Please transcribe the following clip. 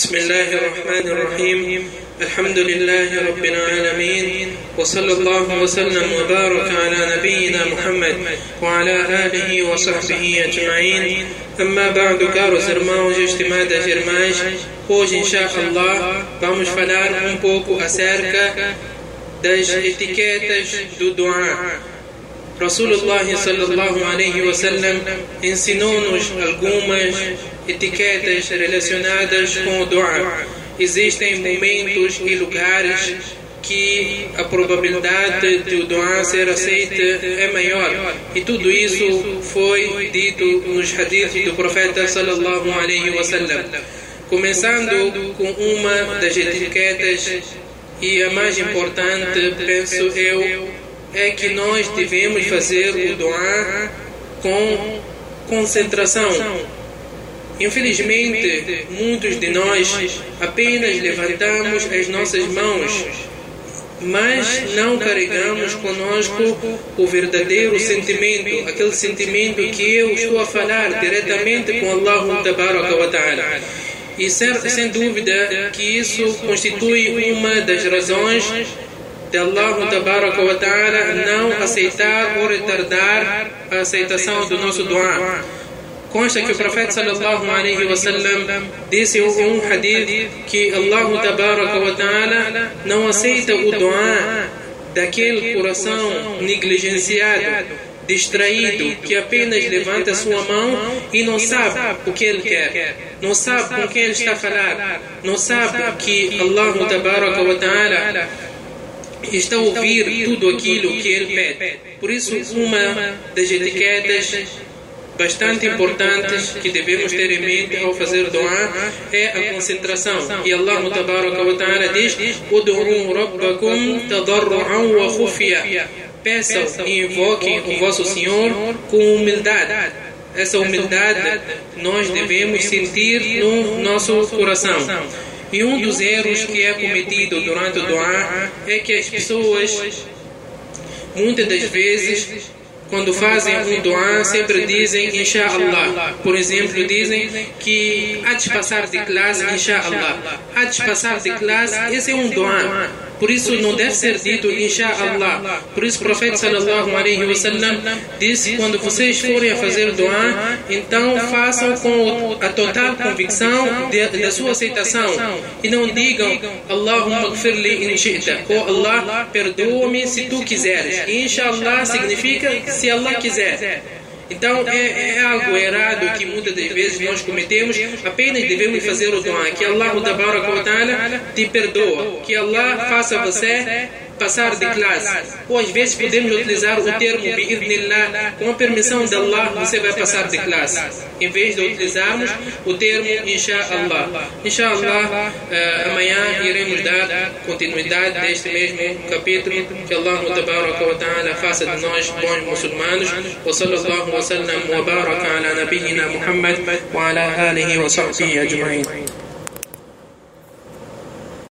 بسم الله الرحمن الرحيم الحمد لله رب العالمين وصلى الله وسلم وبارك على نبينا محمد وعلى آله وصحبه أجمعين أما بعد caros irmãos e estimadas irmãs hoje inshallah vamos falar um pouco acerca das etiquetas do Rasulullah sallallahu alaihi wasallam ensinou-nos algumas etiquetas relacionadas com o dua. Existem momentos e lugares que a probabilidade de o dua ser aceita é maior. E tudo isso foi dito nos hadiths do profeta sallallahu alaihi wasallam. Começando com uma das etiquetas e a mais importante, penso eu, é que nós devemos fazer o doar com concentração. Infelizmente, muitos de nós apenas levantamos as nossas mãos, mas não carregamos conosco o verdadeiro sentimento, aquele sentimento que eu estou a falar diretamente com Allah Ta'ala. E sem dúvida que isso constitui uma das razões de Allah não aceitar ou retardar a aceitação do nosso dua. Consta que o profeta sallallahu alaihi wasallam disse um hadith que Allah não aceita o dua daquele coração negligenciado, distraído, que apenas levanta sua mão e não sabe o que ele quer, não sabe com quem ele está a falar, não sabe que Allah está a ouvir tudo aquilo que ele pede. Por isso, uma das etiquetas bastante importantes que devemos ter em mente ao fazer doa é a concentração. E Allah wa Ta'ala diz: "Ud'u rabbakum tadarruan wa khufya". Peçam e invoquem o vosso Senhor com humildade. Essa humildade nós devemos sentir no nosso coração. E um dos erros que é cometido durante o doa é que as pessoas, muitas das vezes, quando fazem um doa, sempre dizem Insha'Allah. Por exemplo, dizem que há de passar de classe, Insha'Allah. Há de passar de classe, esse é um doa. Por isso não deve ser dito Insha'Allah. Por isso o profeta sallallahu alaihi wasallam disse quando vocês forem a fazer doa, então façam com a total convicção da sua aceitação e não digam Allahumma gfirli in shi'ta ou Allah perdoa-me se tu quiseres. Inshallah significa se Allah quiser. Então é, é, algo errado que muitas das vezes nós cometemos. Apenas devemos fazer o doa. Que Allah te perdoa. Que Allah faça você passar de classe. Ou às vezes podemos utilizar o termo bi'idnillah. Com a permissão de Allah você vai passar de classe. Em vez de utilizarmos o termo inshallah. Inshallah, uh, amanhã iremos dar continuidade deste mesmo capítulo. Que Allah Ta'ala faça de nós bons muçulmanos. Wa sallallahu wa sallam wa baraka ala nabiyyina Muhammad wa ala alihi wa sahbihi ajma'in.